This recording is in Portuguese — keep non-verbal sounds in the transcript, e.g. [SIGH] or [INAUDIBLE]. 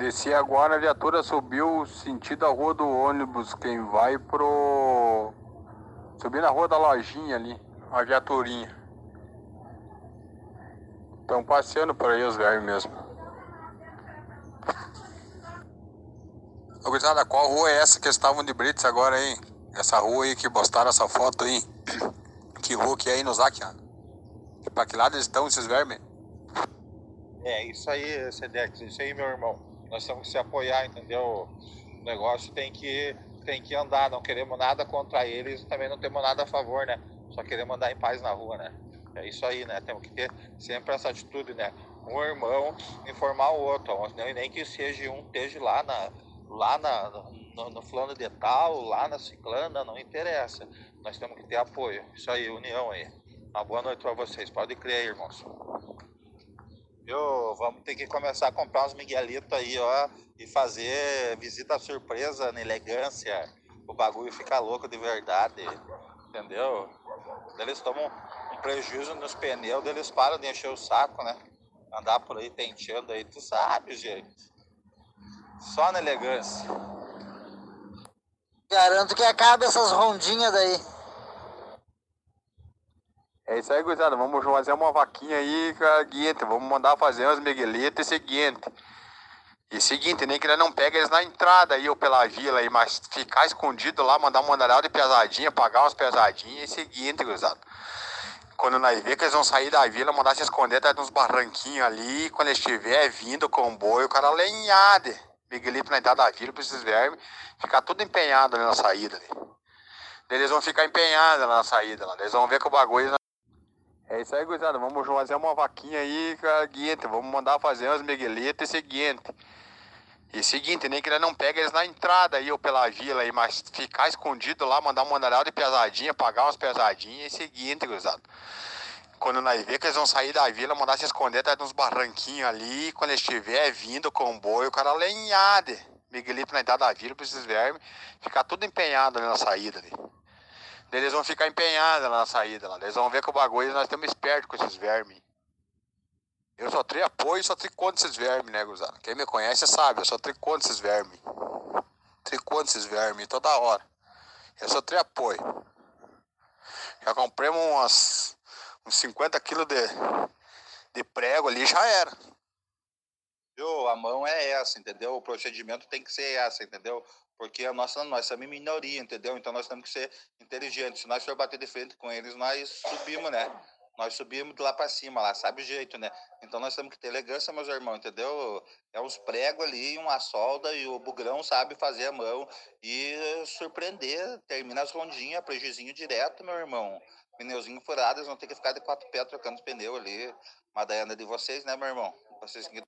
Desci agora, a viatura subiu sentido a rua do ônibus. Quem vai pro. Subir na rua da lojinha ali, a viaturinha. Estão passeando por aí os velhos mesmo. Ô, gurizada, qual rua é essa que estavam de Brits agora, hein? Essa rua aí que postaram essa foto aí. [CLEARS THROAT] Que rua que é aí no Zac, Pra que lado estão esses vermes? É, isso aí, Sedex, isso aí, meu irmão. Nós temos que se apoiar, entendeu? O negócio tem que, tem que andar, não queremos nada contra eles, também não temos nada a favor, né? Só queremos andar em paz na rua, né? É isso aí, né? Temos que ter sempre essa atitude, né? Um irmão informar o outro, nem que seja um esteja lá na, lá na, no, no fulano de tal, lá na ciclana, não interessa. Nós temos que ter apoio. Isso aí, união aí. Uma boa noite para vocês. Pode crer, irmãos. Vamos ter que começar a comprar uns miguelitos aí, ó, e fazer visita surpresa na elegância. O bagulho fica louco de verdade, entendeu? Eles tomam um prejuízo nos pneus, eles param de encher o saco, né? Andar por aí tenteando aí, tu sabe, gente. Só na elegância. Garanto que acaba essas rondinhas daí. É isso aí, gurizada. Vamos fazer uma vaquinha aí com a guinte. Vamos mandar fazer umas miguelitas e seguinte. E seguinte, nem que ele não pega eles na entrada aí ou pela vila aí, mas ficar escondido lá, mandar um mandaral de pesadinha, pagar umas pesadinhas e seguinte, gurizada. Quando nós vê que eles vão sair da vila, mandar se esconder atrás de uns barranquinhos ali, quando estiver vindo o comboio, o cara lenhade. Miguelito na entrada da vila pra esses vermes ficar tudo empenhado ali na saída. Ali. Eles vão ficar empenhados na saída lá. Eles vão ver que o bagulho é isso aí, gurizada. Vamos fazer uma vaquinha aí com a guinte. Vamos mandar fazer umas miguelitas e seguinte. E seguinte, nem que ele não pega eles na entrada aí ou pela vila aí, mas ficar escondido lá, mandar um mandaral de pesadinha, pagar umas pesadinhas e seguinte, gurizada. Quando nós vê que eles vão sair da vila, mandar se esconder atrás de uns barranquinhos ali, quando estiver vindo o comboio, o cara lenhade. Miguelito na entrada da vila pra esses vermes ficar tudo empenhado ali na saída ali. Eles vão ficar empenhados na saída lá. Eles vão ver que o bagulho nós estamos espertos com esses vermes. Eu só tenho apoio e só tenho contra esses vermes, né, Guzado? Quem me conhece sabe, eu só tenho contra esses vermes. Tenho contra esses vermes toda hora. Eu só tenho apoio. Já compramos umas, uns 50 quilos de, de prego ali já era. A mão é essa, entendeu? O procedimento tem que ser essa, entendeu? Porque a nossa, nós somos minoria, entendeu? Então nós temos que ser inteligentes. Se nós for bater de frente com eles, nós subimos, né? Nós subimos de lá para cima, lá, sabe o jeito, né? Então nós temos que ter elegância, meus irmãos, entendeu? É uns pregos ali, uma solda e o bugrão sabe fazer a mão e surpreender. Termina as rondinhas, prejuizinho direto, meu irmão. Pneuzinho furado, eles vão ter que ficar de quatro pés trocando os pneus ali. Mas de vocês, né, meu irmão? Vocês que